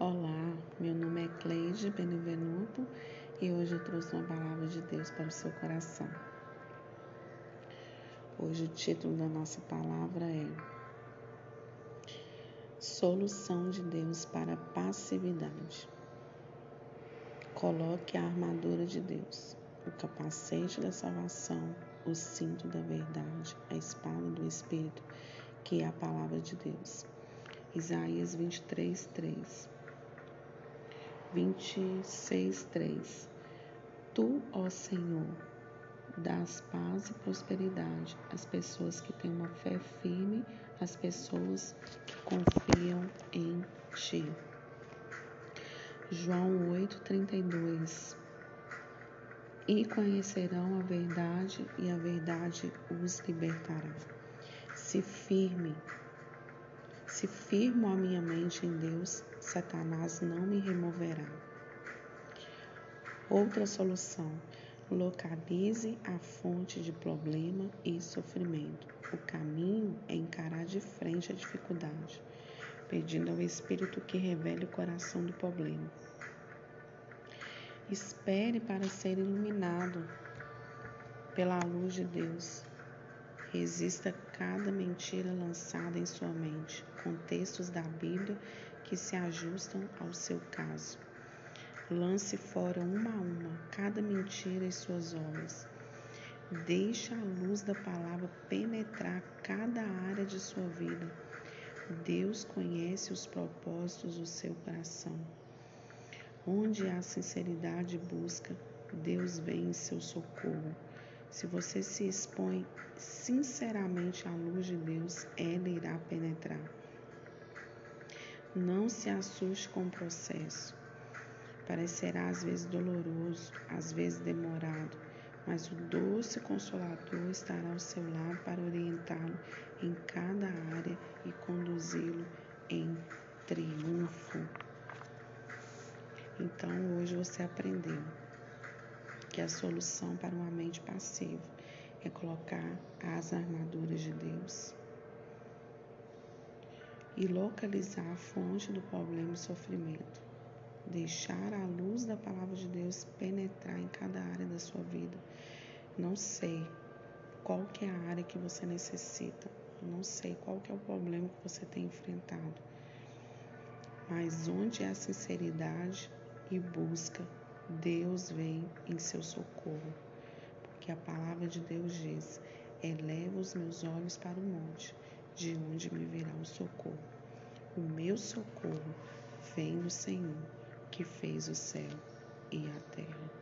Olá, meu nome é Cleide Benevenuto e hoje eu trouxe uma palavra de Deus para o seu coração. Hoje o título da nossa palavra é Solução de Deus para a passividade. Coloque a armadura de Deus, o capacete da salvação, o cinto da verdade, a espada do Espírito, que é a palavra de Deus. Isaías 23, 3. 26, 3. Tu, ó Senhor, dás paz e prosperidade às pessoas que têm uma fé firme, às pessoas que confiam em Ti. João 8, 32. E conhecerão a verdade, e a verdade os libertará. Se firme se firmo a minha mente em Deus, Satanás não me removerá. Outra solução: localize a fonte de problema e sofrimento. O caminho é encarar de frente a dificuldade, pedindo ao Espírito que revele o coração do problema. Espere para ser iluminado pela luz de Deus. Resista cada mentira lançada em sua mente, com textos da Bíblia que se ajustam ao seu caso. Lance fora uma a uma cada mentira e suas obras. Deixe a luz da palavra penetrar cada área de sua vida. Deus conhece os propósitos do seu coração. Onde há sinceridade busca, Deus vem em seu socorro. Se você se expõe sinceramente à luz de Deus, ela irá penetrar. Não se assuste com o processo. Parecerá às vezes doloroso, às vezes demorado, mas o doce consolador estará ao seu lado para orientá-lo em cada área e conduzi-lo em triunfo. Então hoje você aprendeu que a solução para uma mente passiva é colocar as armaduras de Deus e localizar a fonte do problema e sofrimento. Deixar a luz da palavra de Deus penetrar em cada área da sua vida. Não sei qual que é a área que você necessita. Não sei qual que é o problema que você tem enfrentado. Mas onde há sinceridade e busca Deus vem em seu socorro, porque a palavra de Deus diz: Eleva os meus olhos para o monte, de onde me virá o socorro. O meu socorro vem do Senhor, que fez o céu e a terra.